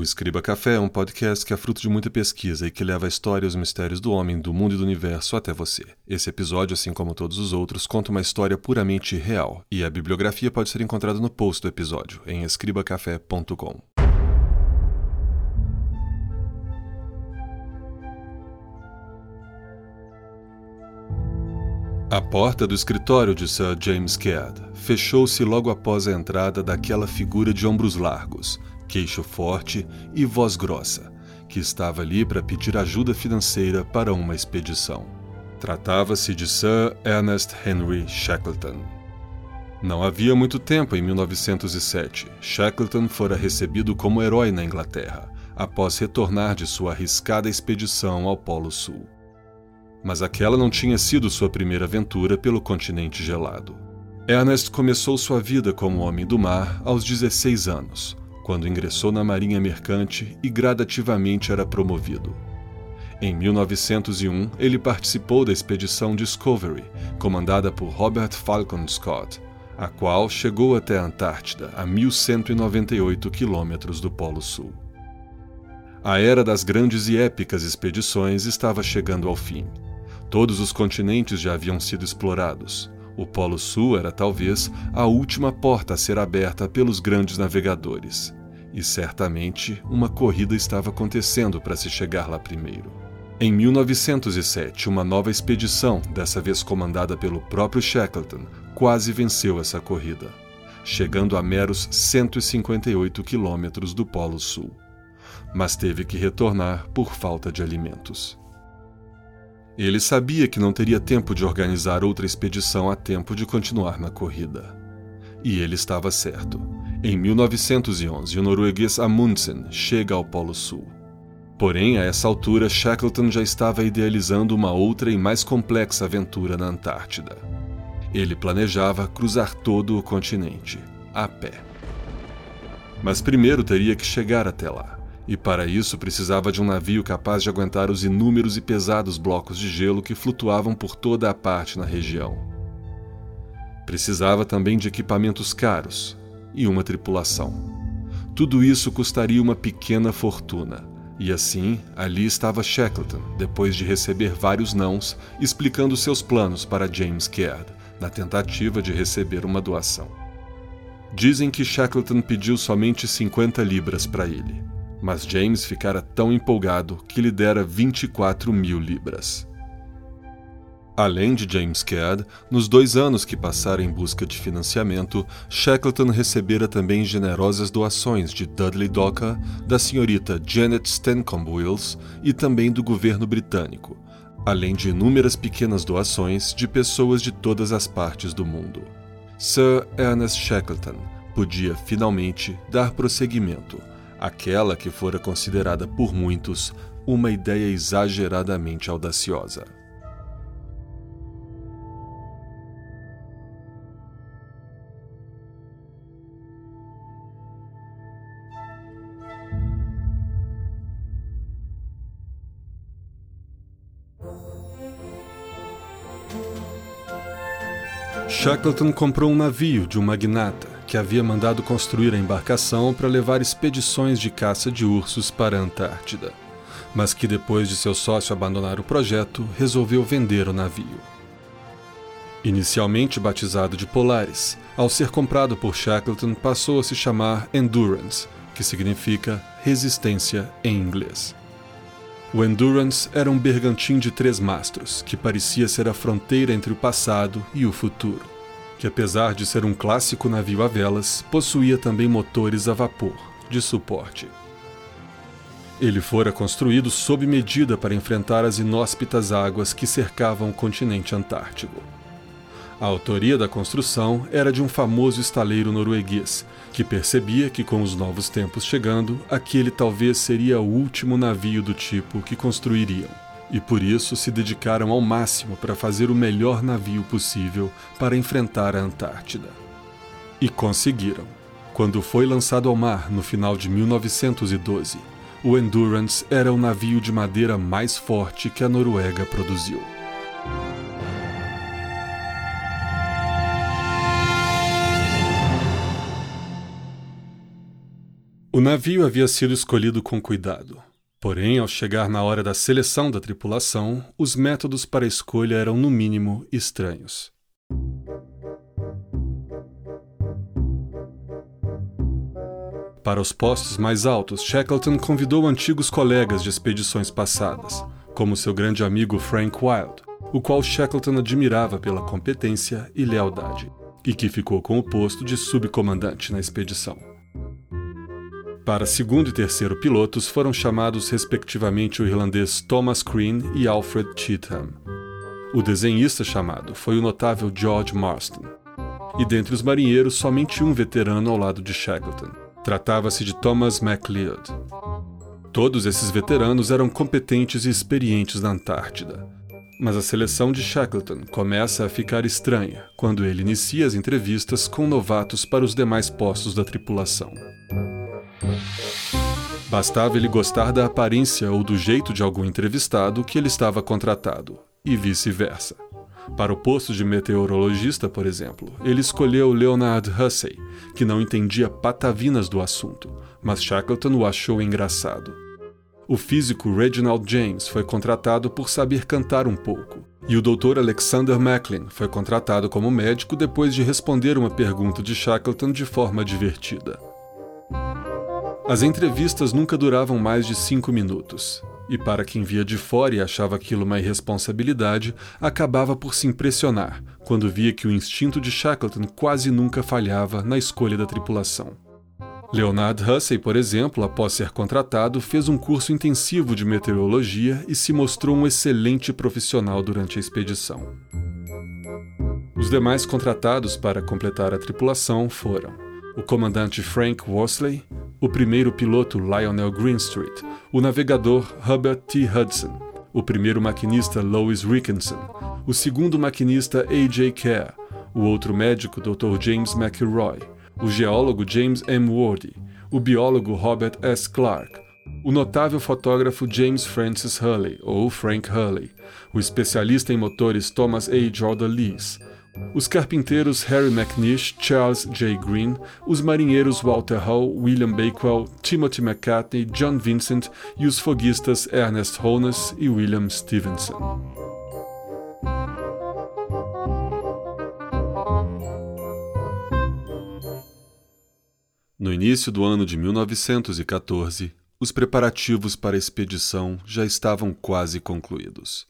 O Escriba Café é um podcast que é fruto de muita pesquisa e que leva a história e os mistérios do homem, do mundo e do universo até você. Esse episódio, assim como todos os outros, conta uma história puramente real, e a bibliografia pode ser encontrada no post do episódio, em escribacafé.com. A porta do escritório de Sir James Caird fechou-se logo após a entrada daquela figura de ombros largos, queixo forte e voz grossa, que estava ali para pedir ajuda financeira para uma expedição. Tratava-se de Sir Ernest Henry Shackleton. Não havia muito tempo, em 1907, Shackleton fora recebido como herói na Inglaterra, após retornar de sua arriscada expedição ao Polo Sul. Mas aquela não tinha sido sua primeira aventura pelo continente gelado. Ernest começou sua vida como homem do mar aos 16 anos, quando ingressou na Marinha Mercante e gradativamente era promovido. Em 1901, ele participou da expedição Discovery, comandada por Robert Falcon Scott, a qual chegou até a Antártida, a 1198 quilômetros do Polo Sul. A era das grandes e épicas expedições estava chegando ao fim. Todos os continentes já haviam sido explorados. O Polo Sul era talvez a última porta a ser aberta pelos grandes navegadores. E certamente uma corrida estava acontecendo para se chegar lá primeiro. Em 1907, uma nova expedição, dessa vez comandada pelo próprio Shackleton, quase venceu essa corrida, chegando a meros 158 quilômetros do Polo Sul. Mas teve que retornar por falta de alimentos. Ele sabia que não teria tempo de organizar outra expedição a tempo de continuar na corrida. E ele estava certo. Em 1911, o norueguês Amundsen chega ao Polo Sul. Porém, a essa altura, Shackleton já estava idealizando uma outra e mais complexa aventura na Antártida. Ele planejava cruzar todo o continente, a pé. Mas primeiro teria que chegar até lá, e para isso precisava de um navio capaz de aguentar os inúmeros e pesados blocos de gelo que flutuavam por toda a parte na região. Precisava também de equipamentos caros, e uma tripulação. Tudo isso custaria uma pequena fortuna. E assim, ali estava Shackleton, depois de receber vários nãos, explicando seus planos para James Caird, na tentativa de receber uma doação. Dizem que Shackleton pediu somente 50 libras para ele, mas James ficara tão empolgado que lhe dera 24 mil libras. Além de James Caird, nos dois anos que passaram em busca de financiamento, Shackleton recebera também generosas doações de Dudley Docker, da senhorita Janet Stancomb Wills e também do governo britânico, além de inúmeras pequenas doações de pessoas de todas as partes do mundo. Sir Ernest Shackleton podia finalmente dar prosseguimento àquela que fora considerada por muitos uma ideia exageradamente audaciosa. Shackleton comprou um navio de um magnata que havia mandado construir a embarcação para levar expedições de caça de ursos para a Antártida, mas que depois de seu sócio abandonar o projeto, resolveu vender o navio. Inicialmente batizado de Polaris, ao ser comprado por Shackleton passou a se chamar Endurance, que significa resistência em inglês. O Endurance era um bergantim de três mastros, que parecia ser a fronteira entre o passado e o futuro, que apesar de ser um clássico navio a velas, possuía também motores a vapor, de suporte. Ele fora construído sob medida para enfrentar as inóspitas águas que cercavam o continente antártico. A autoria da construção era de um famoso estaleiro norueguês, que percebia que com os novos tempos chegando, aquele talvez seria o último navio do tipo que construiriam, e por isso se dedicaram ao máximo para fazer o melhor navio possível para enfrentar a Antártida. E conseguiram. Quando foi lançado ao mar no final de 1912, o Endurance era o navio de madeira mais forte que a Noruega produziu. O navio havia sido escolhido com cuidado. Porém, ao chegar na hora da seleção da tripulação, os métodos para a escolha eram, no mínimo, estranhos. Para os postos mais altos, Shackleton convidou antigos colegas de expedições passadas, como seu grande amigo Frank Wild, o qual Shackleton admirava pela competência e lealdade, e que ficou com o posto de subcomandante na expedição. Para segundo e terceiro pilotos foram chamados respectivamente o irlandês Thomas Crean e Alfred Cheatham. O desenhista chamado foi o notável George Marston. E dentre os marinheiros, somente um veterano ao lado de Shackleton. Tratava-se de Thomas MacLeod. Todos esses veteranos eram competentes e experientes na Antártida. Mas a seleção de Shackleton começa a ficar estranha quando ele inicia as entrevistas com novatos para os demais postos da tripulação. Bastava ele gostar da aparência ou do jeito de algum entrevistado que ele estava contratado, e vice-versa. Para o posto de meteorologista, por exemplo, ele escolheu Leonard Hussey, que não entendia patavinas do assunto, mas Shackleton o achou engraçado. O físico Reginald James foi contratado por saber cantar um pouco, e o Dr. Alexander Macklin foi contratado como médico depois de responder uma pergunta de Shackleton de forma divertida. As entrevistas nunca duravam mais de cinco minutos, e para quem via de fora e achava aquilo uma irresponsabilidade, acabava por se impressionar quando via que o instinto de Shackleton quase nunca falhava na escolha da tripulação. Leonard Hussey, por exemplo, após ser contratado, fez um curso intensivo de meteorologia e se mostrou um excelente profissional durante a expedição. Os demais contratados para completar a tripulação foram o comandante Frank Worsley, o primeiro piloto Lionel Greenstreet, o navegador Hubert T. Hudson, o primeiro maquinista Lois Rickinson, o segundo maquinista A.J. Kerr, o outro médico Dr. James McElroy, o geólogo James M. Wardy, o biólogo Robert S. Clark, o notável fotógrafo James Francis Hurley, ou Frank Hurley, o especialista em motores Thomas A. Jordan Lees, os carpinteiros Harry McNish, Charles J. Green, os marinheiros Walter Hall, William Bakewell, Timothy McCartney, John Vincent e os foguistas Ernest Holness e William Stevenson. No início do ano de 1914, os preparativos para a expedição já estavam quase concluídos.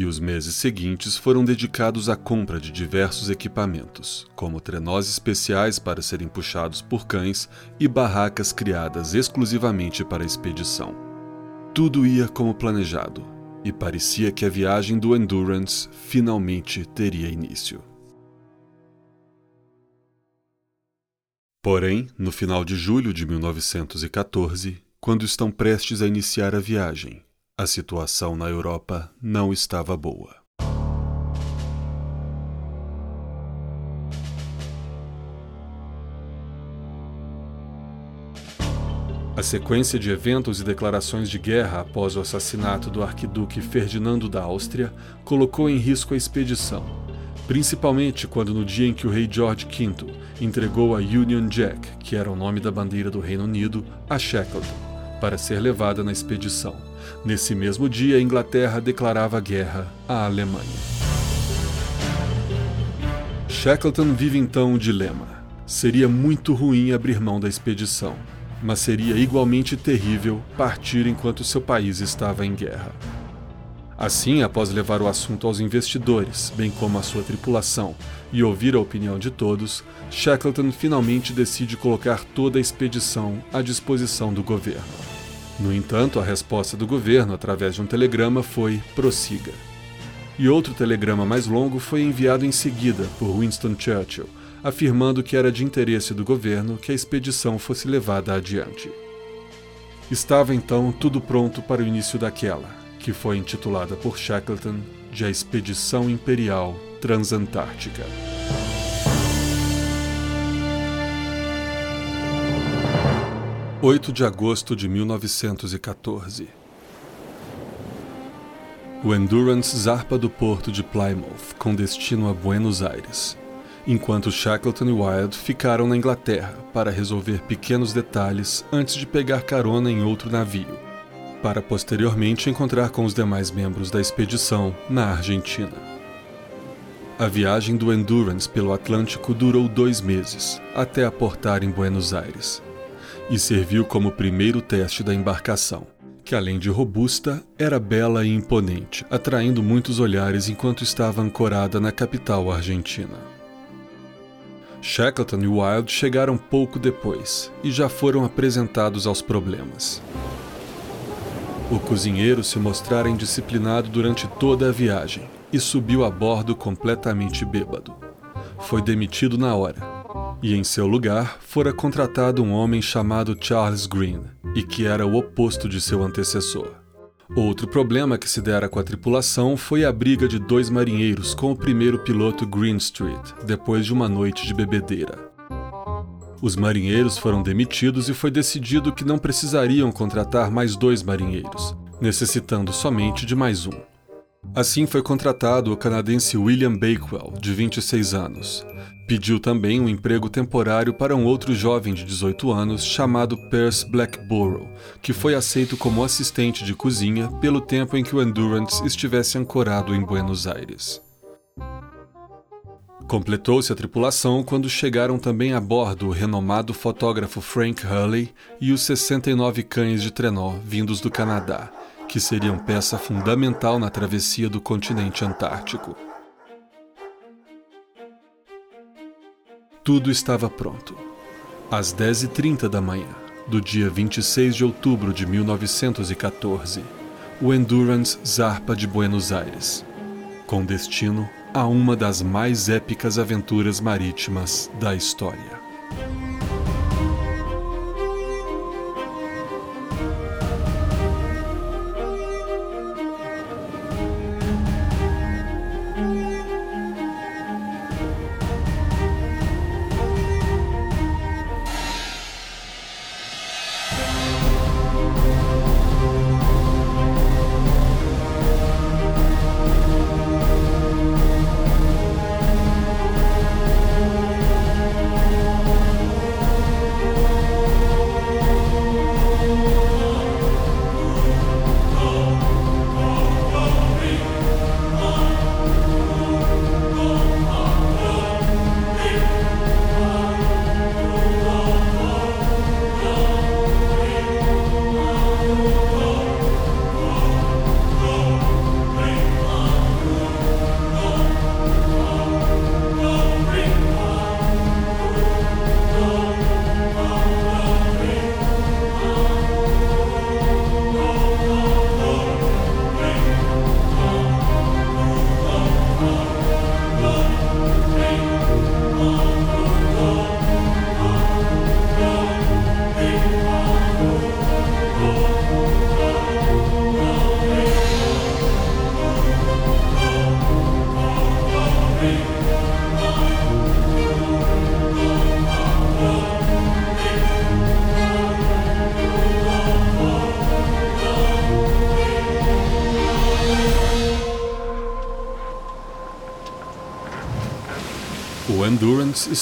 E os meses seguintes foram dedicados à compra de diversos equipamentos, como trenós especiais para serem puxados por cães e barracas criadas exclusivamente para a expedição. Tudo ia como planejado, e parecia que a viagem do Endurance finalmente teria início. Porém, no final de julho de 1914, quando estão prestes a iniciar a viagem, a situação na Europa não estava boa. A sequência de eventos e declarações de guerra após o assassinato do arquiduque Ferdinando da Áustria colocou em risco a expedição, principalmente quando no dia em que o rei George V entregou a Union Jack, que era o nome da bandeira do Reino Unido, a Shackleton, para ser levada na expedição. Nesse mesmo dia, a Inglaterra declarava guerra à Alemanha. Shackleton vive então o dilema. Seria muito ruim abrir mão da expedição, mas seria igualmente terrível partir enquanto seu país estava em guerra. Assim, após levar o assunto aos investidores, bem como à sua tripulação, e ouvir a opinião de todos, Shackleton finalmente decide colocar toda a expedição à disposição do governo. No entanto, a resposta do governo, através de um telegrama, foi: prossiga. E outro telegrama mais longo foi enviado em seguida por Winston Churchill, afirmando que era de interesse do governo que a expedição fosse levada adiante. Estava então tudo pronto para o início daquela, que foi intitulada por Shackleton de a Expedição Imperial Transantártica. 8 de agosto de 1914. O Endurance zarpa do porto de Plymouth com destino a Buenos Aires. enquanto Shackleton e Wilde ficaram na Inglaterra para resolver pequenos detalhes antes de pegar carona em outro navio, para posteriormente encontrar com os demais membros da expedição na Argentina. A viagem do Endurance pelo Atlântico durou dois meses, até aportar em Buenos Aires, e serviu como primeiro teste da embarcação, que além de robusta, era bela e imponente, atraindo muitos olhares enquanto estava ancorada na capital argentina. Shackleton e Wilde chegaram pouco depois e já foram apresentados aos problemas. O cozinheiro se mostrara indisciplinado durante toda a viagem e subiu a bordo completamente bêbado. Foi demitido na hora, e em seu lugar fora contratado um homem chamado Charles Green, e que era o oposto de seu antecessor. Outro problema que se dera com a tripulação foi a briga de dois marinheiros com o primeiro piloto Greenstreet, depois de uma noite de bebedeira. Os marinheiros foram demitidos e foi decidido que não precisariam contratar mais dois marinheiros, necessitando somente de mais um. Assim foi contratado o canadense William Bakewell, de 26 anos, Pediu também um emprego temporário para um outro jovem de 18 anos chamado Percy Blackborough, que foi aceito como assistente de cozinha pelo tempo em que o Endurance estivesse ancorado em Buenos Aires. Completou-se a tripulação quando chegaram também a bordo o renomado fotógrafo Frank Hurley e os 69 cães de trenó vindos do Canadá, que seriam peça fundamental na travessia do continente antártico. Tudo estava pronto. Às 10h30 da manhã, do dia 26 de outubro de 1914, o Endurance zarpa de Buenos Aires, com destino a uma das mais épicas aventuras marítimas da história.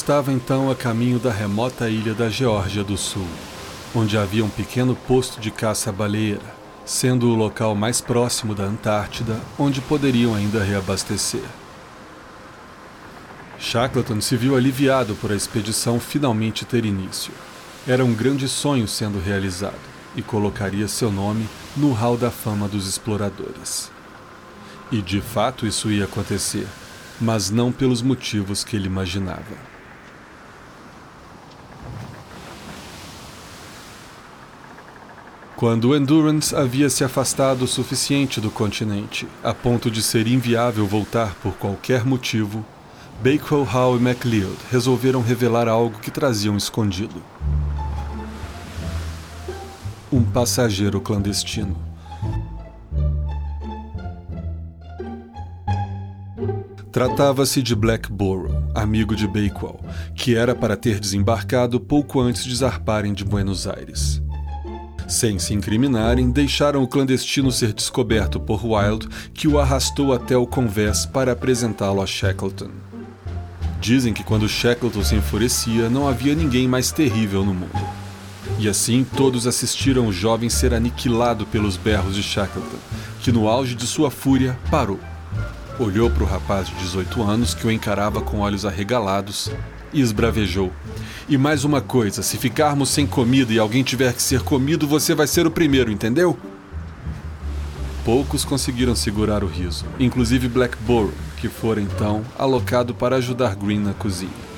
Estava então a caminho da remota ilha da Geórgia do Sul, onde havia um pequeno posto de caça-baleeira, sendo o local mais próximo da Antártida onde poderiam ainda reabastecer. Shackleton se viu aliviado por a expedição finalmente ter início. Era um grande sonho sendo realizado e colocaria seu nome no hall da fama dos exploradores. E de fato isso ia acontecer mas não pelos motivos que ele imaginava. Quando o Endurance havia se afastado o suficiente do continente, a ponto de ser inviável voltar por qualquer motivo, Bakewell, Howe e MacLeod resolveram revelar algo que traziam escondido. Um passageiro clandestino. Tratava-se de Blackborough, amigo de Bakewell, que era para ter desembarcado pouco antes de zarparem de Buenos Aires. Sem se incriminarem, deixaram o clandestino ser descoberto por Wilde, que o arrastou até o convés para apresentá-lo a Shackleton. Dizem que quando Shackleton se enfurecia, não havia ninguém mais terrível no mundo. E assim todos assistiram o jovem ser aniquilado pelos berros de Shackleton, que no auge de sua fúria parou. Olhou para o rapaz de 18 anos que o encarava com olhos arregalados e esbravejou. E mais uma coisa: se ficarmos sem comida e alguém tiver que ser comido, você vai ser o primeiro, entendeu? Poucos conseguiram segurar o riso, inclusive Blackborough, que fora então alocado para ajudar Green na cozinha.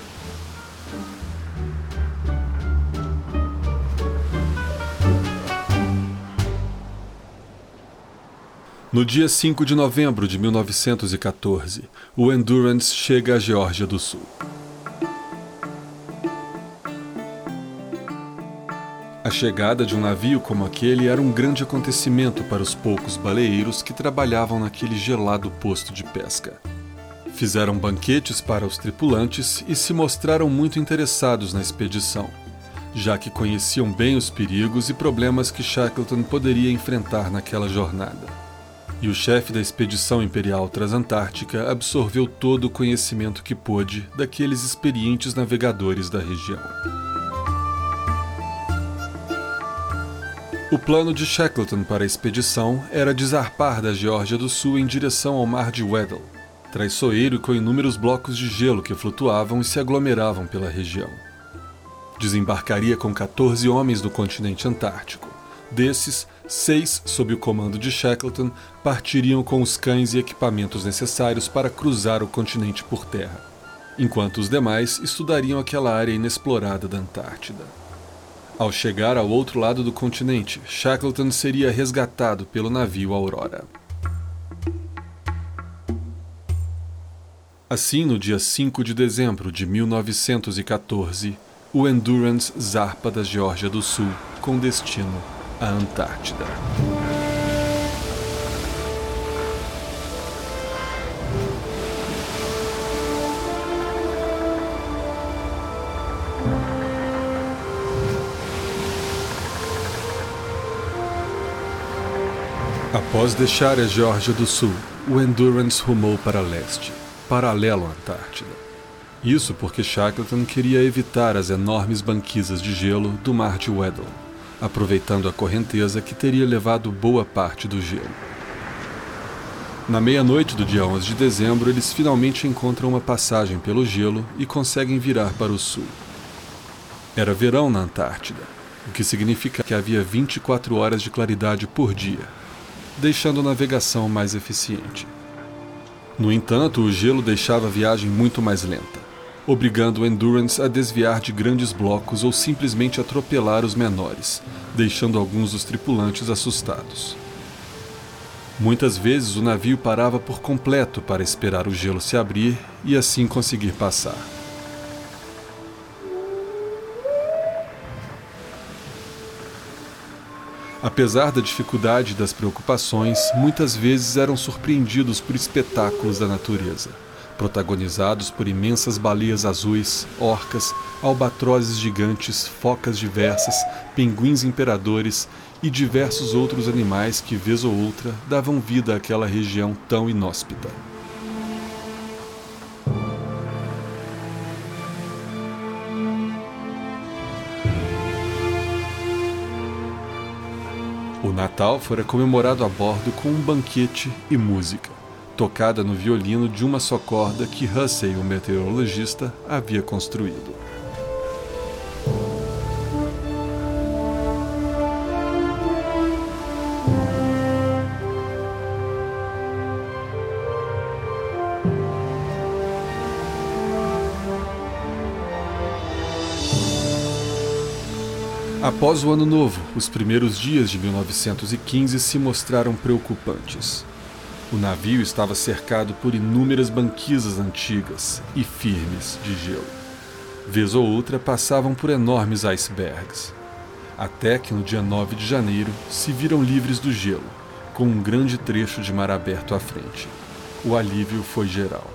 No dia 5 de novembro de 1914, o Endurance chega à Geórgia do Sul. A chegada de um navio como aquele era um grande acontecimento para os poucos baleeiros que trabalhavam naquele gelado posto de pesca. Fizeram banquetes para os tripulantes e se mostraram muito interessados na expedição, já que conheciam bem os perigos e problemas que Shackleton poderia enfrentar naquela jornada. E o chefe da expedição imperial transantártica absorveu todo o conhecimento que pôde daqueles experientes navegadores da região. O plano de Shackleton para a expedição era desarpar da Geórgia do Sul em direção ao mar de Weddell, traiçoeiro com inúmeros blocos de gelo que flutuavam e se aglomeravam pela região. Desembarcaria com 14 homens do continente antártico. Desses, seis, sob o comando de Shackleton, partiriam com os cães e equipamentos necessários para cruzar o continente por terra, enquanto os demais estudariam aquela área inexplorada da Antártida. Ao chegar ao outro lado do continente, Shackleton seria resgatado pelo navio Aurora. Assim, no dia 5 de dezembro de 1914, o Endurance zarpa da Geórgia do Sul com destino à Antártida. Após deixar a Geórgia do Sul, o Endurance rumou para leste, paralelo à Antártida. Isso porque Shackleton queria evitar as enormes banquisas de gelo do mar de Weddell, aproveitando a correnteza que teria levado boa parte do gelo. Na meia-noite do dia 11 de dezembro, eles finalmente encontram uma passagem pelo gelo e conseguem virar para o sul. Era verão na Antártida, o que significa que havia 24 horas de claridade por dia, deixando a navegação mais eficiente. No entanto, o gelo deixava a viagem muito mais lenta, obrigando o Endurance a desviar de grandes blocos ou simplesmente atropelar os menores, deixando alguns dos tripulantes assustados. Muitas vezes o navio parava por completo para esperar o gelo se abrir e assim conseguir passar. Apesar da dificuldade e das preocupações, muitas vezes eram surpreendidos por espetáculos da natureza, protagonizados por imensas baleias azuis, orcas, albatrozes gigantes, focas diversas, pinguins imperadores e diversos outros animais que, vez ou outra, davam vida àquela região tão inóspita. Natal fora comemorado a bordo com um banquete e música, tocada no violino de uma só corda que Hussey, o meteorologista, havia construído. Após o Ano Novo, os primeiros dias de 1915 se mostraram preocupantes. O navio estava cercado por inúmeras banquisas antigas e firmes de gelo. Vez ou outra passavam por enormes icebergs. Até que no dia 9 de janeiro se viram livres do gelo, com um grande trecho de mar aberto à frente. O alívio foi geral.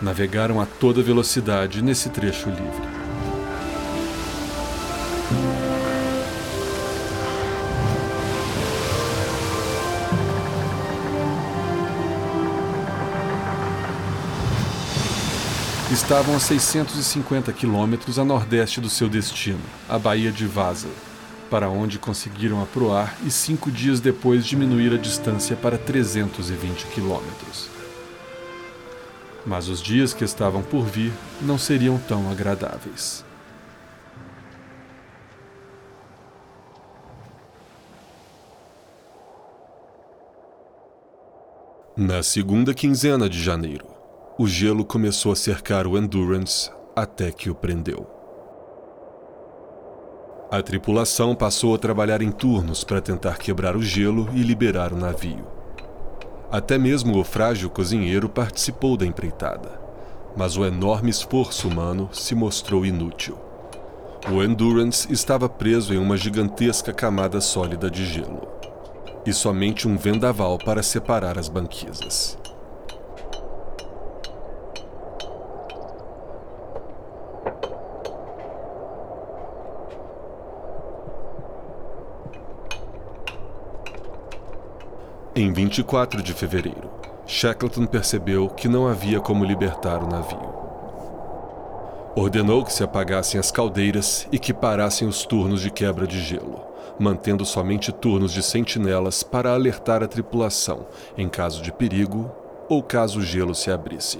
Navegaram a toda velocidade nesse trecho livre. Estavam a 650 quilômetros a nordeste do seu destino, a Baía de Vaza, para onde conseguiram aproar e cinco dias depois diminuir a distância para 320 quilômetros. Mas os dias que estavam por vir não seriam tão agradáveis. Na segunda quinzena de janeiro, o gelo começou a cercar o Endurance até que o prendeu. A tripulação passou a trabalhar em turnos para tentar quebrar o gelo e liberar o navio. Até mesmo o frágil cozinheiro participou da empreitada, mas o enorme esforço humano se mostrou inútil. O Endurance estava preso em uma gigantesca camada sólida de gelo e somente um vendaval para separar as banquisas. Em 24 de fevereiro, Shackleton percebeu que não havia como libertar o navio. Ordenou que se apagassem as caldeiras e que parassem os turnos de quebra de gelo mantendo somente turnos de sentinelas para alertar a tripulação em caso de perigo ou caso o gelo se abrisse.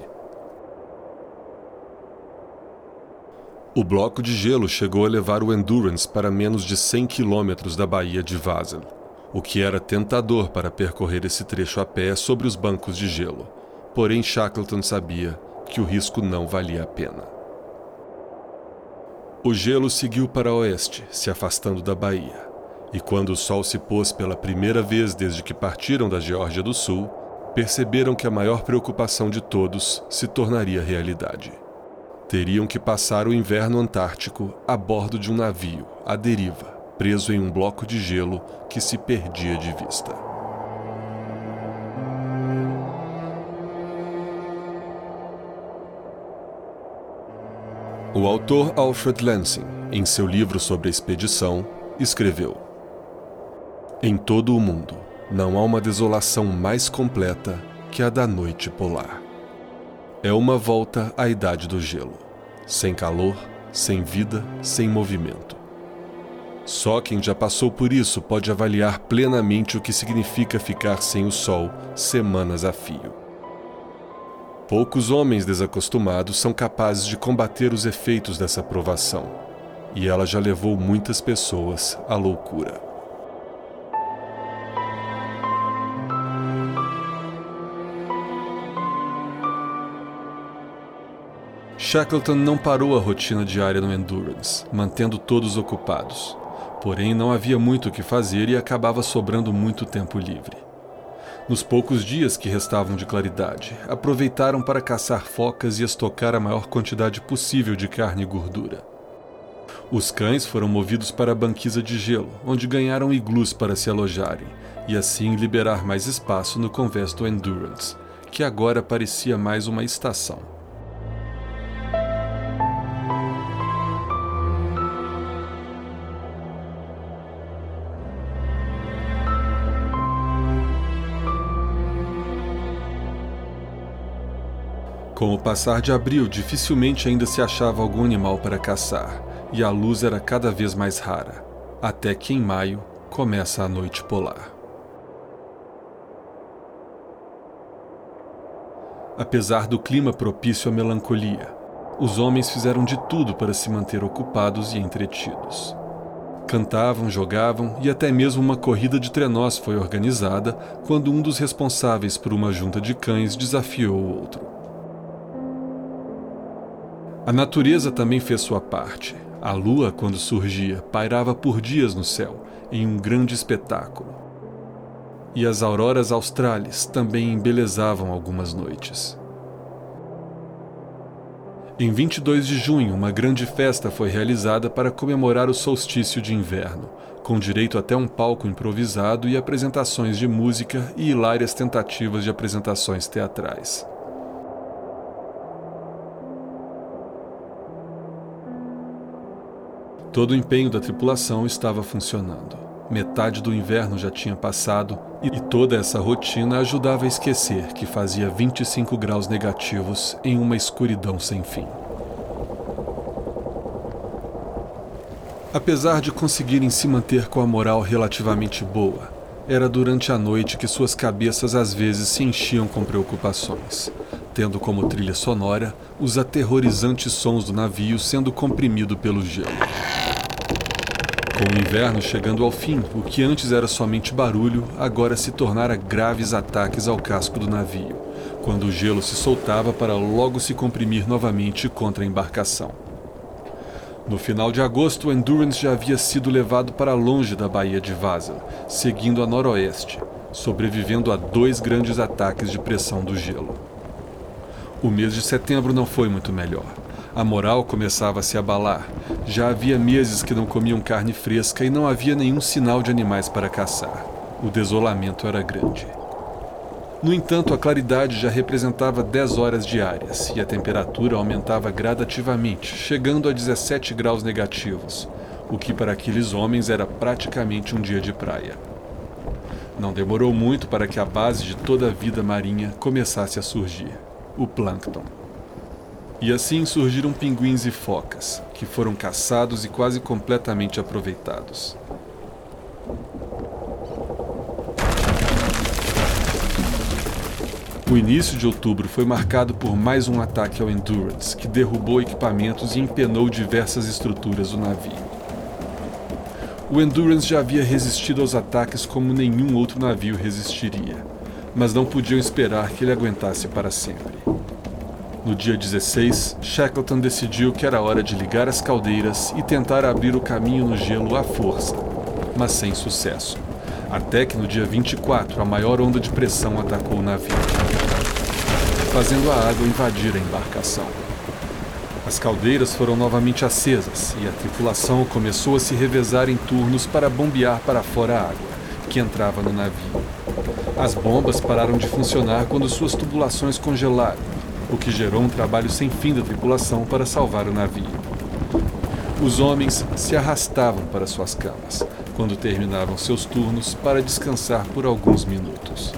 O bloco de gelo chegou a levar o Endurance para menos de 100 quilômetros da Baía de Vazel, o que era tentador para percorrer esse trecho a pé sobre os bancos de gelo. Porém, Shackleton sabia que o risco não valia a pena. O gelo seguiu para oeste, se afastando da baía. E quando o sol se pôs pela primeira vez desde que partiram da Geórgia do Sul, perceberam que a maior preocupação de todos se tornaria realidade. Teriam que passar o inverno antártico a bordo de um navio, à deriva, preso em um bloco de gelo que se perdia de vista. O autor Alfred Lansing, em seu livro sobre a expedição, escreveu: em todo o mundo, não há uma desolação mais completa que a da noite polar. É uma volta à idade do gelo, sem calor, sem vida, sem movimento. Só quem já passou por isso pode avaliar plenamente o que significa ficar sem o sol semanas a fio. Poucos homens desacostumados são capazes de combater os efeitos dessa provação, e ela já levou muitas pessoas à loucura. Shackleton não parou a rotina diária no Endurance, mantendo todos ocupados. Porém, não havia muito o que fazer e acabava sobrando muito tempo livre. Nos poucos dias que restavam de claridade, aproveitaram para caçar focas e estocar a maior quantidade possível de carne e gordura. Os cães foram movidos para a banquisa de gelo, onde ganharam iglus para se alojarem, e assim liberar mais espaço no convés do Endurance, que agora parecia mais uma estação. Com o passar de abril, dificilmente ainda se achava algum animal para caçar, e a luz era cada vez mais rara, até que em maio começa a noite polar. Apesar do clima propício à melancolia, os homens fizeram de tudo para se manter ocupados e entretidos. Cantavam, jogavam e até mesmo uma corrida de trenós foi organizada quando um dos responsáveis por uma junta de cães desafiou o outro. A natureza também fez sua parte. A lua, quando surgia, pairava por dias no céu, em um grande espetáculo. E as auroras australes também embelezavam algumas noites. Em 22 de junho, uma grande festa foi realizada para comemorar o solstício de inverno, com direito até um palco improvisado e apresentações de música e hilárias tentativas de apresentações teatrais. Todo o empenho da tripulação estava funcionando. Metade do inverno já tinha passado e toda essa rotina ajudava a esquecer que fazia 25 graus negativos em uma escuridão sem fim. Apesar de conseguirem se manter com a moral relativamente boa, era durante a noite que suas cabeças às vezes se enchiam com preocupações, tendo como trilha sonora os aterrorizantes sons do navio sendo comprimido pelo gelo. Com o inverno chegando ao fim, o que antes era somente barulho agora se tornara graves ataques ao casco do navio, quando o gelo se soltava para logo se comprimir novamente contra a embarcação. No final de agosto, o Endurance já havia sido levado para longe da Baía de Vaza, seguindo a noroeste, sobrevivendo a dois grandes ataques de pressão do gelo. O mês de setembro não foi muito melhor. A moral começava a se abalar. Já havia meses que não comiam carne fresca e não havia nenhum sinal de animais para caçar. O desolamento era grande. No entanto, a claridade já representava 10 horas diárias e a temperatura aumentava gradativamente, chegando a 17 graus negativos, o que para aqueles homens era praticamente um dia de praia. Não demorou muito para que a base de toda a vida marinha começasse a surgir o plâncton. E assim surgiram pinguins e focas, que foram caçados e quase completamente aproveitados. O início de outubro foi marcado por mais um ataque ao Endurance, que derrubou equipamentos e empenou diversas estruturas do navio. O Endurance já havia resistido aos ataques como nenhum outro navio resistiria, mas não podiam esperar que ele aguentasse para sempre. No dia 16, Shackleton decidiu que era hora de ligar as caldeiras e tentar abrir o caminho no gelo à força, mas sem sucesso. Até que no dia 24, a maior onda de pressão atacou o navio fazendo a água invadir a embarcação. As caldeiras foram novamente acesas e a tripulação começou a se revezar em turnos para bombear para fora a água, que entrava no navio. As bombas pararam de funcionar quando suas tubulações congelaram, o que gerou um trabalho sem fim da tripulação para salvar o navio. Os homens se arrastavam para suas camas quando terminavam seus turnos para descansar por alguns minutos.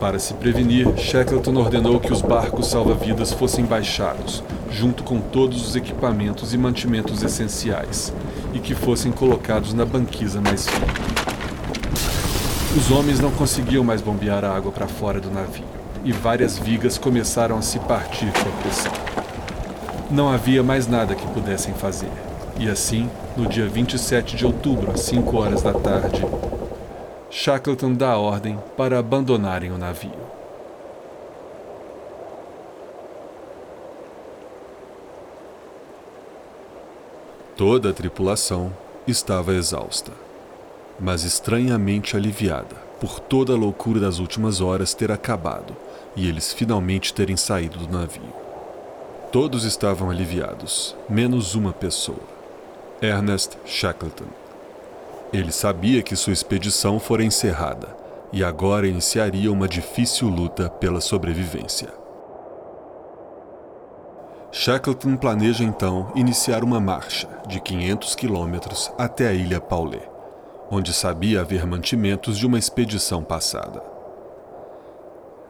Para se prevenir, Shackleton ordenou que os barcos salva-vidas fossem baixados, junto com todos os equipamentos e mantimentos essenciais, e que fossem colocados na banquisa mais fina. Os homens não conseguiam mais bombear a água para fora do navio, e várias vigas começaram a se partir com a pressão. Não havia mais nada que pudessem fazer, e assim, no dia 27 de outubro, às 5 horas da tarde, Shackleton dá ordem para abandonarem o navio. Toda a tripulação estava exausta, mas estranhamente aliviada por toda a loucura das últimas horas ter acabado e eles finalmente terem saído do navio. Todos estavam aliviados, menos uma pessoa: Ernest Shackleton. Ele sabia que sua expedição fora encerrada e agora iniciaria uma difícil luta pela sobrevivência. Shackleton planeja então iniciar uma marcha de 500 quilômetros até a ilha Paulet, onde sabia haver mantimentos de uma expedição passada.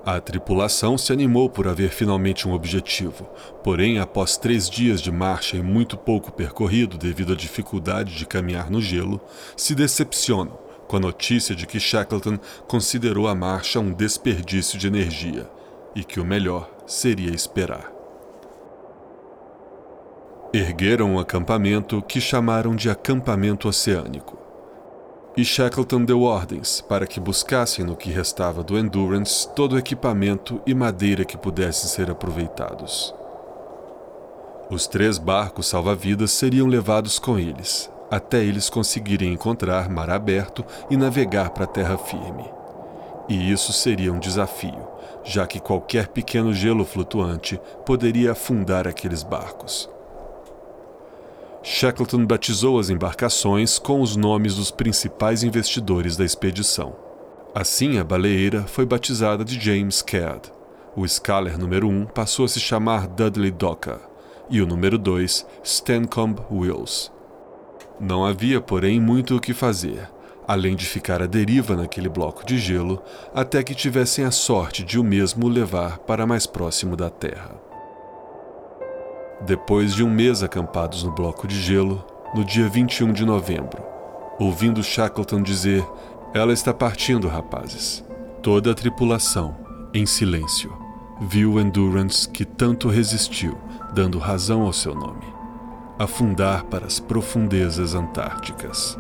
A tripulação se animou por haver finalmente um objetivo, porém, após três dias de marcha e muito pouco percorrido devido à dificuldade de caminhar no gelo, se decepcionam com a notícia de que Shackleton considerou a marcha um desperdício de energia e que o melhor seria esperar. Ergueram um acampamento que chamaram de acampamento oceânico e Shackleton deu ordens para que buscassem no que restava do Endurance todo o equipamento e madeira que pudesse ser aproveitados. Os três barcos salva-vidas seriam levados com eles, até eles conseguirem encontrar mar aberto e navegar para terra firme. E isso seria um desafio, já que qualquer pequeno gelo flutuante poderia afundar aqueles barcos. Shackleton batizou as embarcações com os nomes dos principais investidores da expedição. Assim, a baleeira foi batizada de James Caird. O Scaler número 1 passou a se chamar Dudley Docker e o número 2 Stancomb Wills. Não havia, porém, muito o que fazer, além de ficar à deriva naquele bloco de gelo até que tivessem a sorte de o mesmo levar para mais próximo da Terra. Depois de um mês acampados no bloco de gelo, no dia 21 de novembro, ouvindo Shackleton dizer: Ela está partindo, rapazes. Toda a tripulação, em silêncio, viu o Endurance que tanto resistiu, dando razão ao seu nome, afundar para as profundezas antárticas.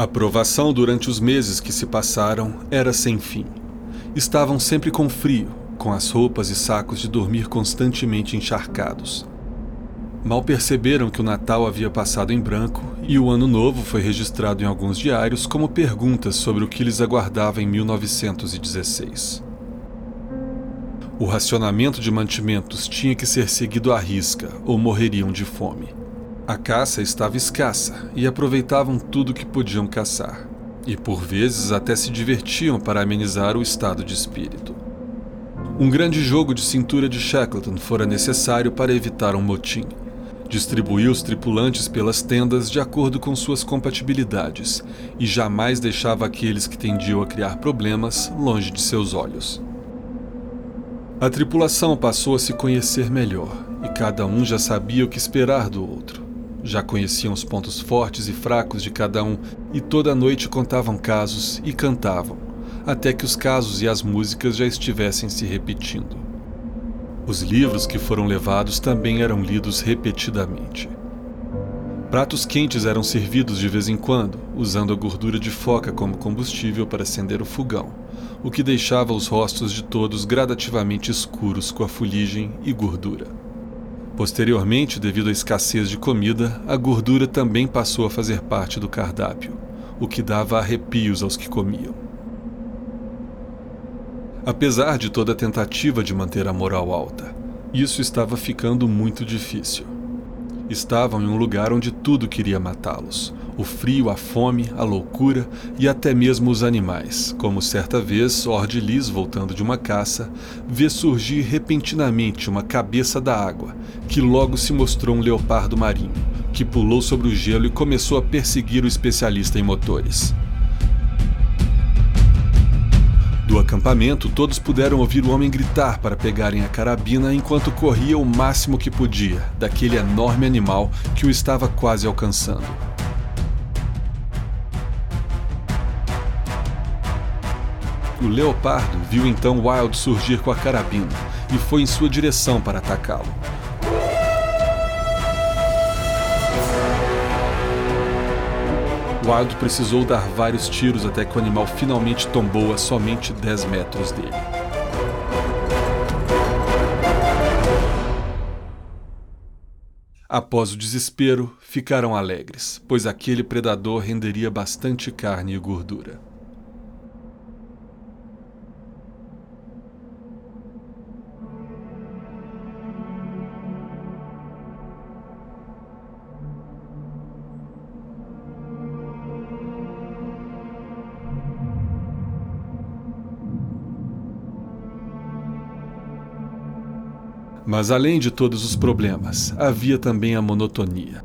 A provação durante os meses que se passaram era sem fim. Estavam sempre com frio, com as roupas e sacos de dormir constantemente encharcados. Mal perceberam que o Natal havia passado em branco e o Ano Novo foi registrado em alguns diários como perguntas sobre o que lhes aguardava em 1916. O racionamento de mantimentos tinha que ser seguido à risca ou morreriam de fome. A caça estava escassa e aproveitavam tudo que podiam caçar, e por vezes até se divertiam para amenizar o estado de espírito. Um grande jogo de cintura de Shackleton fora necessário para evitar um motim. Distribuía os tripulantes pelas tendas de acordo com suas compatibilidades e jamais deixava aqueles que tendiam a criar problemas longe de seus olhos. A tripulação passou a se conhecer melhor e cada um já sabia o que esperar do outro. Já conheciam os pontos fortes e fracos de cada um e toda noite contavam casos e cantavam, até que os casos e as músicas já estivessem se repetindo. Os livros que foram levados também eram lidos repetidamente. Pratos quentes eram servidos de vez em quando, usando a gordura de foca como combustível para acender o fogão, o que deixava os rostos de todos gradativamente escuros com a fuligem e gordura. Posteriormente, devido à escassez de comida, a gordura também passou a fazer parte do cardápio, o que dava arrepios aos que comiam. Apesar de toda a tentativa de manter a moral alta, isso estava ficando muito difícil. Estavam em um lugar onde tudo queria matá-los, o frio, a fome, a loucura e até mesmo os animais, como certa vez Ord Lis, voltando de uma caça, vê surgir repentinamente uma cabeça da água, que logo se mostrou um leopardo marinho, que pulou sobre o gelo e começou a perseguir o especialista em motores. Do acampamento, todos puderam ouvir o homem gritar para pegarem a carabina enquanto corria o máximo que podia daquele enorme animal que o estava quase alcançando. O leopardo viu então Wild surgir com a carabina e foi em sua direção para atacá-lo. Wild precisou dar vários tiros até que o animal finalmente tombou a somente 10 metros dele. Após o desespero, ficaram alegres, pois aquele predador renderia bastante carne e gordura. Mas além de todos os problemas, havia também a monotonia.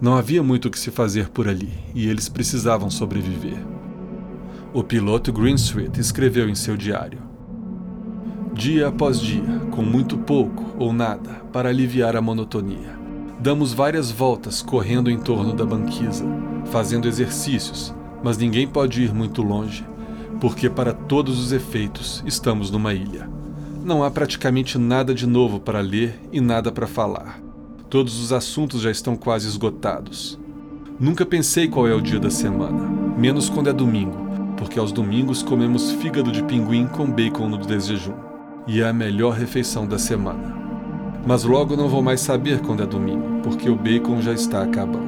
Não havia muito o que se fazer por ali e eles precisavam sobreviver. O piloto Greenstreet escreveu em seu diário: Dia após dia, com muito pouco ou nada para aliviar a monotonia, damos várias voltas correndo em torno da banquisa, fazendo exercícios, mas ninguém pode ir muito longe, porque para todos os efeitos estamos numa ilha. Não há praticamente nada de novo para ler e nada para falar. Todos os assuntos já estão quase esgotados. Nunca pensei qual é o dia da semana, menos quando é domingo, porque aos domingos comemos fígado de pinguim com bacon no desjejum, e é a melhor refeição da semana. Mas logo não vou mais saber quando é domingo, porque o bacon já está acabando.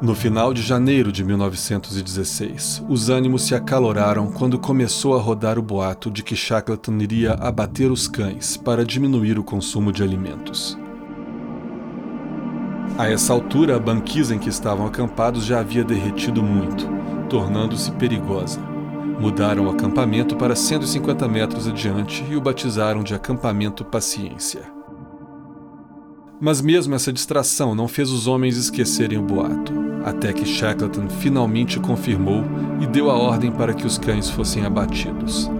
No final de janeiro de 1916, os ânimos se acaloraram quando começou a rodar o boato de que Shackleton iria abater os cães para diminuir o consumo de alimentos. A essa altura, a banquisa em que estavam acampados já havia derretido muito, tornando-se perigosa. Mudaram o acampamento para 150 metros adiante e o batizaram de Acampamento Paciência. Mas mesmo essa distração não fez os homens esquecerem o boato, até que Shackleton finalmente confirmou e deu a ordem para que os cães fossem abatidos.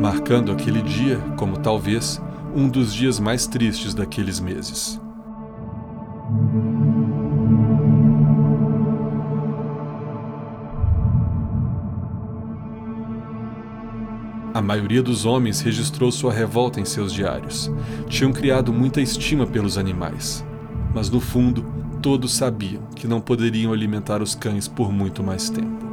Marcando aquele dia, como talvez, um dos dias mais tristes daqueles meses. A maioria dos homens registrou sua revolta em seus diários. Tinham criado muita estima pelos animais. Mas no fundo, todos sabiam que não poderiam alimentar os cães por muito mais tempo.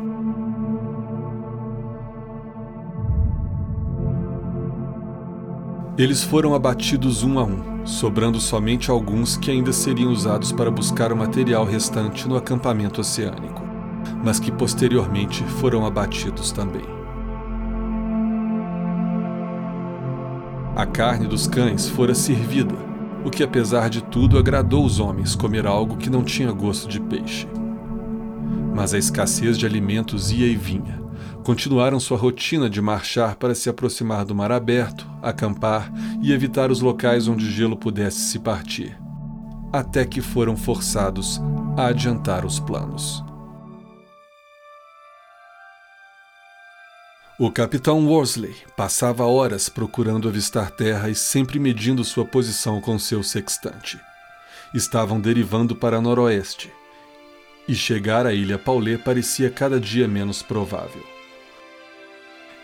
Eles foram abatidos um a um, sobrando somente alguns que ainda seriam usados para buscar o material restante no acampamento oceânico, mas que posteriormente foram abatidos também. A carne dos cães fora servida, o que apesar de tudo agradou os homens comer algo que não tinha gosto de peixe. Mas a escassez de alimentos ia e vinha. Continuaram sua rotina de marchar para se aproximar do mar aberto, acampar e evitar os locais onde o gelo pudesse se partir. Até que foram forçados a adiantar os planos. O capitão Worsley passava horas procurando avistar terra e sempre medindo sua posição com seu sextante. Estavam derivando para noroeste, e chegar à ilha Paulé parecia cada dia menos provável.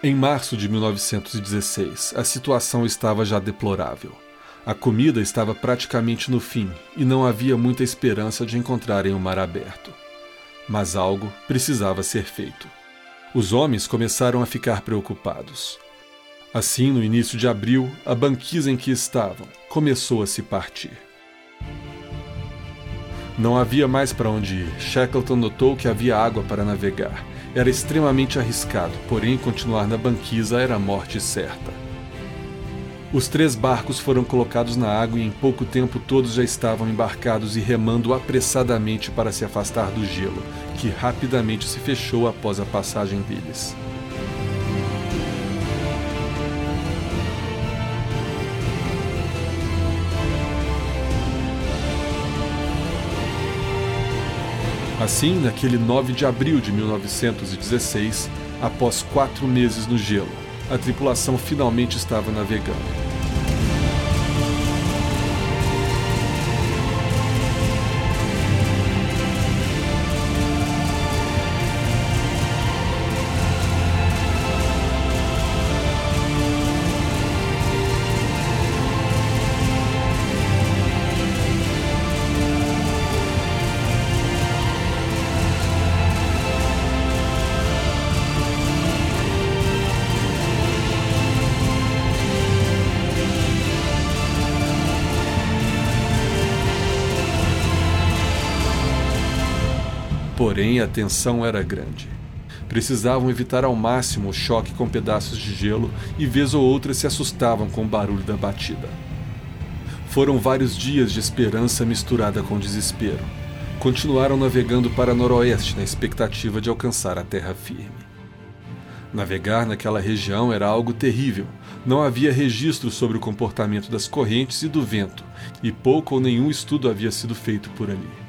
Em março de 1916, a situação estava já deplorável. A comida estava praticamente no fim e não havia muita esperança de encontrarem o mar aberto. Mas algo precisava ser feito. Os homens começaram a ficar preocupados. Assim, no início de abril, a banquisa em que estavam começou a se partir. Não havia mais para onde ir. Shackleton notou que havia água para navegar. Era extremamente arriscado, porém continuar na banquisa era morte certa. Os três barcos foram colocados na água e em pouco tempo todos já estavam embarcados e remando apressadamente para se afastar do gelo, que rapidamente se fechou após a passagem deles. Assim, naquele 9 de abril de 1916, após quatro meses no gelo, a tripulação finalmente estava navegando. Porém, a tensão era grande. Precisavam evitar ao máximo o choque com pedaços de gelo e, vez ou outra, se assustavam com o barulho da batida. Foram vários dias de esperança misturada com desespero. Continuaram navegando para noroeste na expectativa de alcançar a terra firme. Navegar naquela região era algo terrível. Não havia registro sobre o comportamento das correntes e do vento, e pouco ou nenhum estudo havia sido feito por ali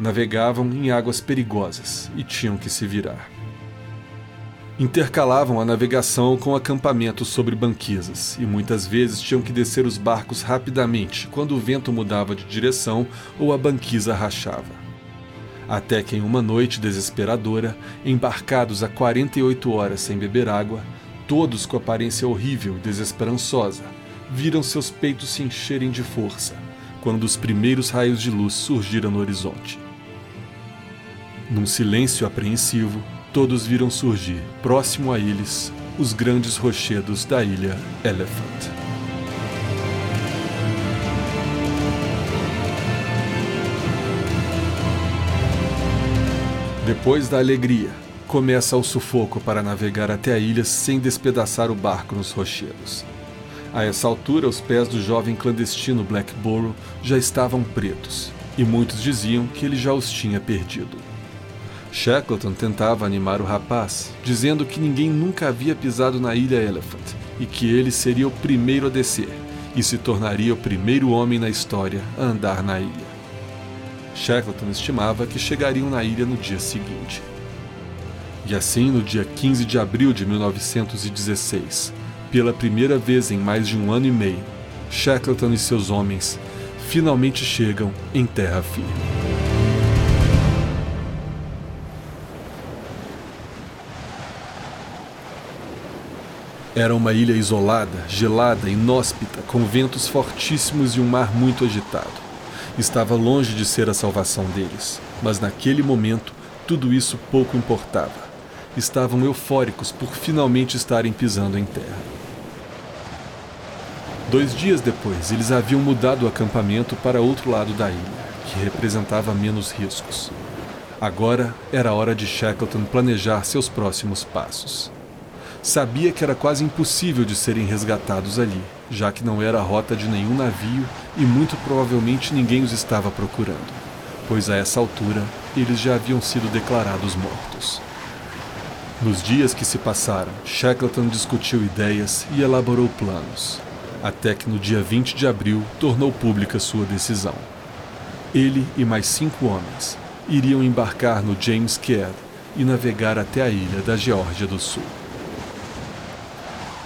navegavam em águas perigosas e tinham que se virar. Intercalavam a navegação com acampamentos sobre banquisas e muitas vezes tinham que descer os barcos rapidamente quando o vento mudava de direção ou a banquisa rachava. Até que em uma noite desesperadora, embarcados a 48 horas sem beber água, todos com aparência horrível e desesperançosa, viram seus peitos se encherem de força quando os primeiros raios de luz surgiram no horizonte. Num silêncio apreensivo, todos viram surgir, próximo a eles, os grandes rochedos da ilha Elephant. Depois da alegria, começa o sufoco para navegar até a ilha sem despedaçar o barco nos rochedos. A essa altura, os pés do jovem clandestino Blackborough já estavam pretos, e muitos diziam que ele já os tinha perdido. Shackleton tentava animar o rapaz, dizendo que ninguém nunca havia pisado na ilha Elephant e que ele seria o primeiro a descer e se tornaria o primeiro homem na história a andar na ilha. Shackleton estimava que chegariam na ilha no dia seguinte. E assim, no dia 15 de abril de 1916, pela primeira vez em mais de um ano e meio, Shackleton e seus homens finalmente chegam em terra firme. Era uma ilha isolada, gelada, inóspita, com ventos fortíssimos e um mar muito agitado. Estava longe de ser a salvação deles, mas naquele momento tudo isso pouco importava. Estavam eufóricos por finalmente estarem pisando em terra. Dois dias depois, eles haviam mudado o acampamento para outro lado da ilha, que representava menos riscos. Agora era hora de Shackleton planejar seus próximos passos. Sabia que era quase impossível de serem resgatados ali, já que não era a rota de nenhum navio e muito provavelmente ninguém os estava procurando, pois a essa altura eles já haviam sido declarados mortos. Nos dias que se passaram, Shackleton discutiu ideias e elaborou planos, até que no dia 20 de abril tornou pública sua decisão. Ele e mais cinco homens iriam embarcar no James Caird e navegar até a ilha da Geórgia do Sul.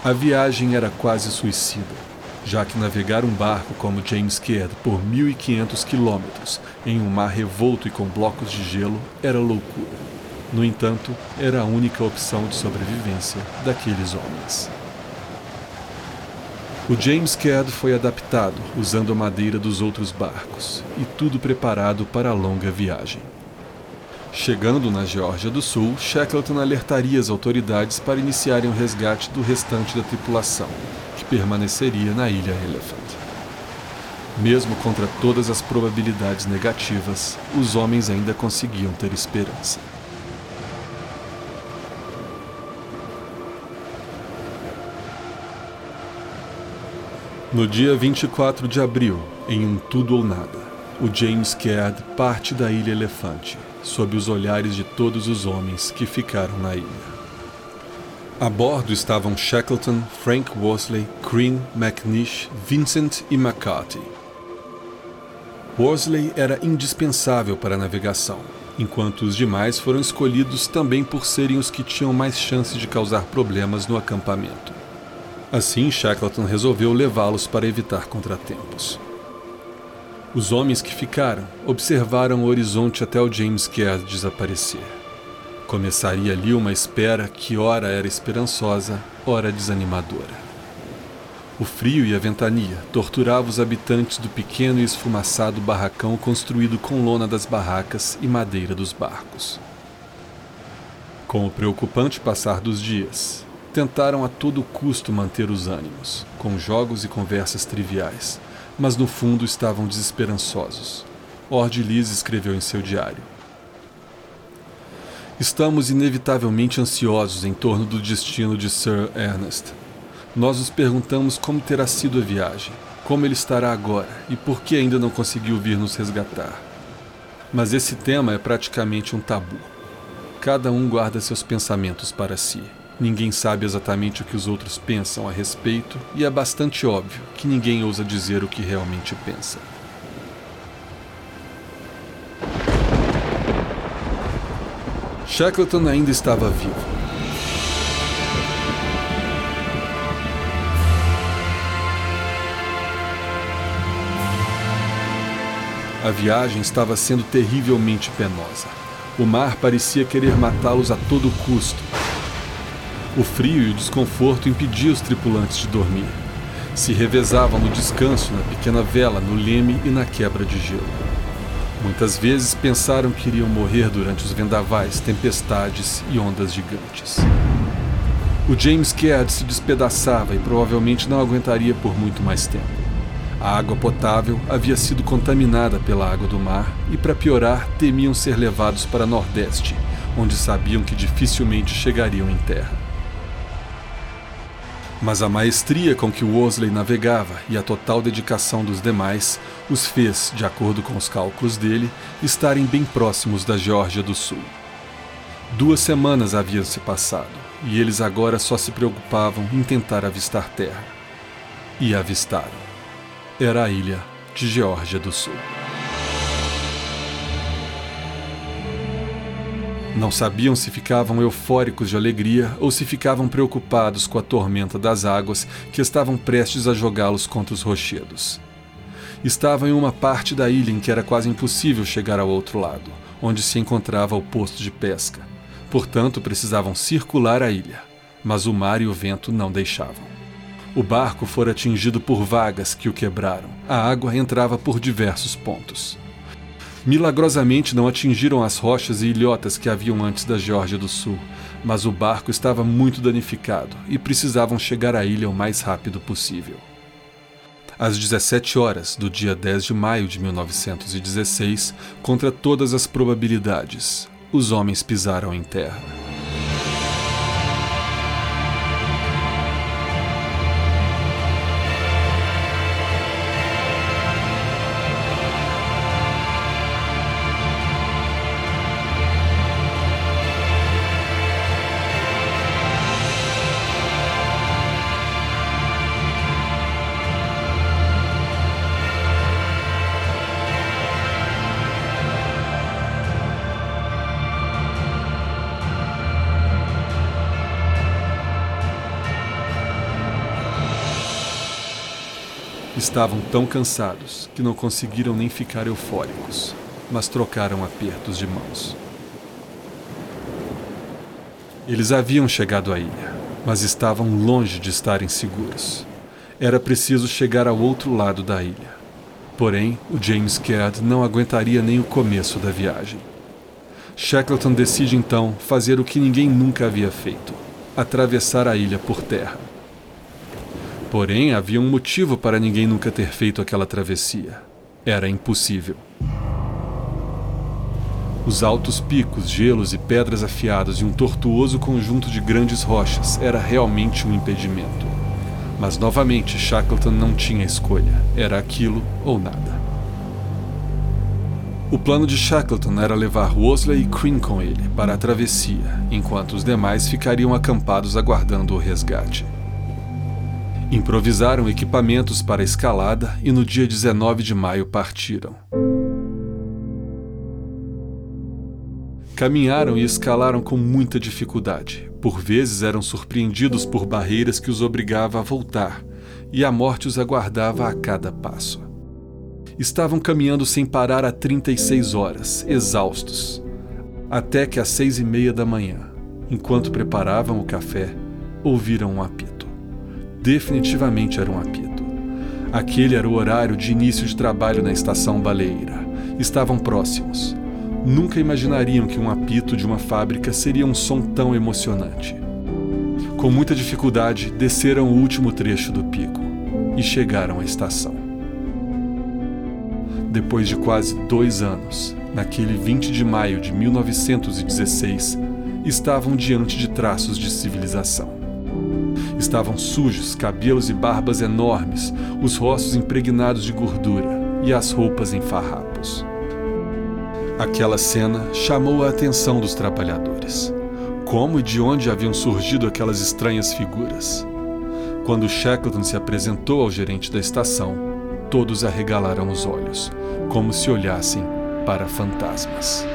A viagem era quase suicida, já que navegar um barco como James Caird por 1.500 quilômetros em um mar revolto e com blocos de gelo era loucura. No entanto, era a única opção de sobrevivência daqueles homens. O James Caird foi adaptado usando a madeira dos outros barcos e tudo preparado para a longa viagem. Chegando na Geórgia do Sul, Shackleton alertaria as autoridades para iniciarem o resgate do restante da tripulação, que permaneceria na ilha Elephant. Mesmo contra todas as probabilidades negativas, os homens ainda conseguiam ter esperança. No dia 24 de abril, em um tudo ou nada, o James Caird parte da ilha Elefante sob os olhares de todos os homens que ficaram na ilha. A bordo estavam Shackleton, Frank Worsley, Crean, McNish, Vincent e McCarthy. Worsley era indispensável para a navegação, enquanto os demais foram escolhidos também por serem os que tinham mais chance de causar problemas no acampamento. Assim, Shackleton resolveu levá-los para evitar contratempos. Os homens que ficaram observaram o horizonte até o James Caird desaparecer. Começaria ali uma espera que ora era esperançosa, ora desanimadora. O frio e a ventania torturavam os habitantes do pequeno e esfumaçado barracão construído com lona das barracas e madeira dos barcos. Com o preocupante passar dos dias, tentaram a todo custo manter os ânimos, com jogos e conversas triviais, mas no fundo estavam desesperançosos. Ord Liz escreveu em seu diário. Estamos inevitavelmente ansiosos em torno do destino de Sir Ernest. Nós nos perguntamos como terá sido a viagem, como ele estará agora e por que ainda não conseguiu vir nos resgatar. Mas esse tema é praticamente um tabu. Cada um guarda seus pensamentos para si. Ninguém sabe exatamente o que os outros pensam a respeito, e é bastante óbvio que ninguém ousa dizer o que realmente pensa. Shackleton ainda estava vivo. A viagem estava sendo terrivelmente penosa. O mar parecia querer matá-los a todo custo, o frio e o desconforto impediam os tripulantes de dormir. Se revezavam no descanso, na pequena vela, no leme e na quebra de gelo. Muitas vezes pensaram que iriam morrer durante os vendavais, tempestades e ondas gigantes. O James Caird se despedaçava e provavelmente não aguentaria por muito mais tempo. A água potável havia sido contaminada pela água do mar e, para piorar, temiam ser levados para Nordeste, onde sabiam que dificilmente chegariam em terra. Mas a maestria com que Worsley navegava e a total dedicação dos demais os fez, de acordo com os cálculos dele, estarem bem próximos da Geórgia do Sul. Duas semanas haviam se passado e eles agora só se preocupavam em tentar avistar terra. E avistaram. Era a ilha de Geórgia do Sul. Não sabiam se ficavam eufóricos de alegria ou se ficavam preocupados com a tormenta das águas que estavam prestes a jogá-los contra os rochedos. Estavam em uma parte da ilha em que era quase impossível chegar ao outro lado, onde se encontrava o posto de pesca. Portanto, precisavam circular a ilha, mas o mar e o vento não deixavam. O barco fora atingido por vagas que o quebraram. A água entrava por diversos pontos. Milagrosamente não atingiram as rochas e ilhotas que haviam antes da Geórgia do Sul, mas o barco estava muito danificado e precisavam chegar à ilha o mais rápido possível. Às 17 horas do dia 10 de maio de 1916, contra todas as probabilidades, os homens pisaram em terra. Estavam tão cansados que não conseguiram nem ficar eufóricos, mas trocaram apertos de mãos. Eles haviam chegado à ilha, mas estavam longe de estarem seguros. Era preciso chegar ao outro lado da ilha. Porém, o James Caird não aguentaria nem o começo da viagem. Shackleton decide então fazer o que ninguém nunca havia feito: atravessar a ilha por terra. Porém, havia um motivo para ninguém nunca ter feito aquela travessia. Era impossível. Os altos picos, gelos e pedras afiadas e um tortuoso conjunto de grandes rochas era realmente um impedimento. Mas novamente Shackleton não tinha escolha. Era aquilo ou nada. O plano de Shackleton era levar Wosley e Crean com ele para a travessia, enquanto os demais ficariam acampados aguardando o resgate. Improvisaram equipamentos para a escalada e no dia 19 de maio partiram. Caminharam e escalaram com muita dificuldade. Por vezes eram surpreendidos por barreiras que os obrigava a voltar, e a morte os aguardava a cada passo. Estavam caminhando sem parar há 36 horas, exaustos, até que às seis e meia da manhã, enquanto preparavam o café, ouviram um apito definitivamente era um apito. Aquele era o horário de início de trabalho na estação baleeira. Estavam próximos. Nunca imaginariam que um apito de uma fábrica seria um som tão emocionante. Com muita dificuldade, desceram o último trecho do pico e chegaram à estação. Depois de quase dois anos, naquele 20 de maio de 1916, estavam diante de traços de civilização. Estavam sujos, cabelos e barbas enormes, os rostos impregnados de gordura e as roupas em farrapos. Aquela cena chamou a atenção dos trabalhadores. Como e de onde haviam surgido aquelas estranhas figuras? Quando Shackleton se apresentou ao gerente da estação, todos arregalaram os olhos, como se olhassem para fantasmas.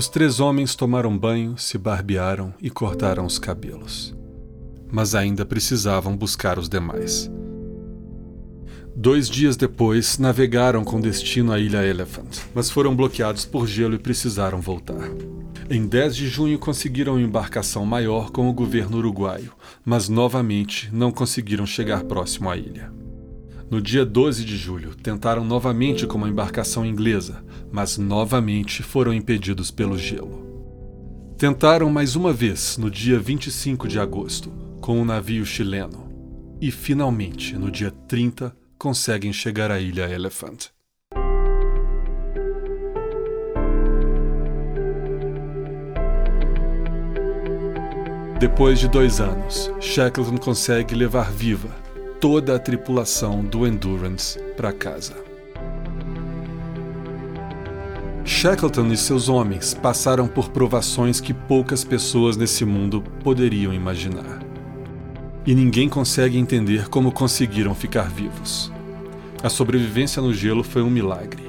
Os três homens tomaram banho, se barbearam e cortaram os cabelos. Mas ainda precisavam buscar os demais. Dois dias depois, navegaram com destino à ilha Elephant, mas foram bloqueados por gelo e precisaram voltar. Em 10 de junho conseguiram uma embarcação maior com o governo uruguaio, mas novamente não conseguiram chegar próximo à ilha. No dia 12 de julho, tentaram novamente com uma embarcação inglesa, mas novamente foram impedidos pelo gelo. Tentaram mais uma vez no dia 25 de agosto, com um navio chileno, e finalmente, no dia 30, conseguem chegar à ilha Elephant. Depois de dois anos, Shackleton consegue levar viva toda a tripulação do Endurance para casa. Shackleton e seus homens passaram por provações que poucas pessoas nesse mundo poderiam imaginar. E ninguém consegue entender como conseguiram ficar vivos. A sobrevivência no gelo foi um milagre.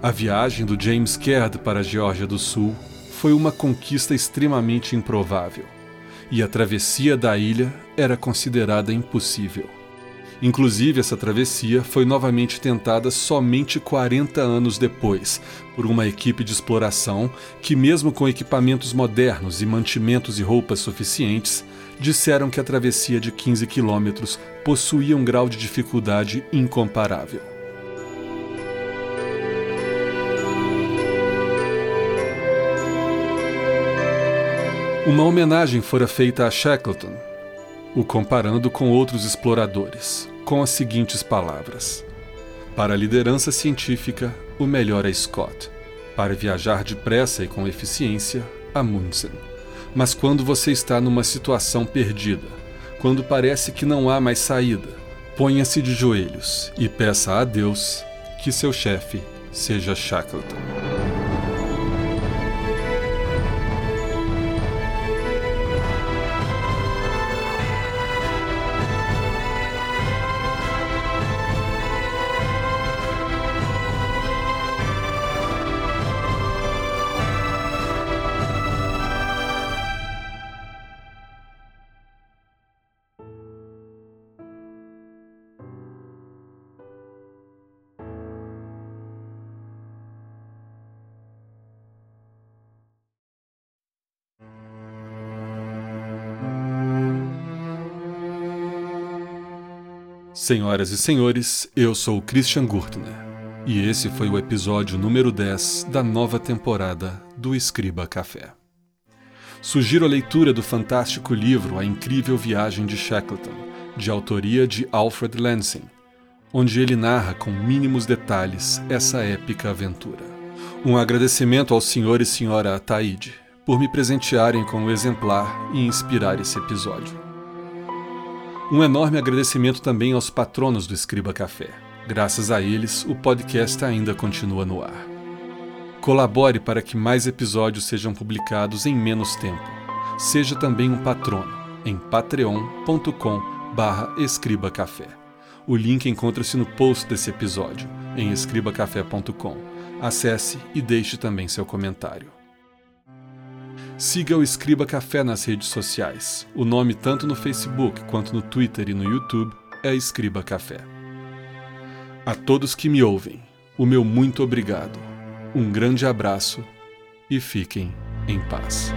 A viagem do James Caird para a Geórgia do Sul foi uma conquista extremamente improvável. E a travessia da ilha era considerada impossível. Inclusive, essa travessia foi novamente tentada somente 40 anos depois, por uma equipe de exploração que, mesmo com equipamentos modernos e mantimentos e roupas suficientes, disseram que a travessia de 15 quilômetros possuía um grau de dificuldade incomparável. Uma homenagem fora feita a Shackleton, o comparando com outros exploradores, com as seguintes palavras: Para a liderança científica, o melhor é Scott. Para viajar depressa e com eficiência, Amundsen. Mas quando você está numa situação perdida, quando parece que não há mais saída, ponha-se de joelhos e peça a Deus que seu chefe seja Shackleton. Senhoras e senhores, eu sou Christian Gurtner e esse foi o episódio número 10 da nova temporada do Escriba Café. Sugiro a leitura do fantástico livro A Incrível Viagem de Shackleton, de autoria de Alfred Lansing, onde ele narra com mínimos detalhes essa épica aventura. Um agradecimento ao senhor e senhora Ataíde por me presentearem com o exemplar e inspirar esse episódio. Um enorme agradecimento também aos patronos do Escriba Café. Graças a eles, o podcast ainda continua no ar. Colabore para que mais episódios sejam publicados em menos tempo. Seja também um patrono em patreon.com/escribacafé. O link encontra-se no post desse episódio em escribacafé.com. Acesse e deixe também seu comentário. Siga o Escriba Café nas redes sociais. O nome, tanto no Facebook quanto no Twitter e no YouTube, é Escriba Café. A todos que me ouvem, o meu muito obrigado. Um grande abraço e fiquem em paz.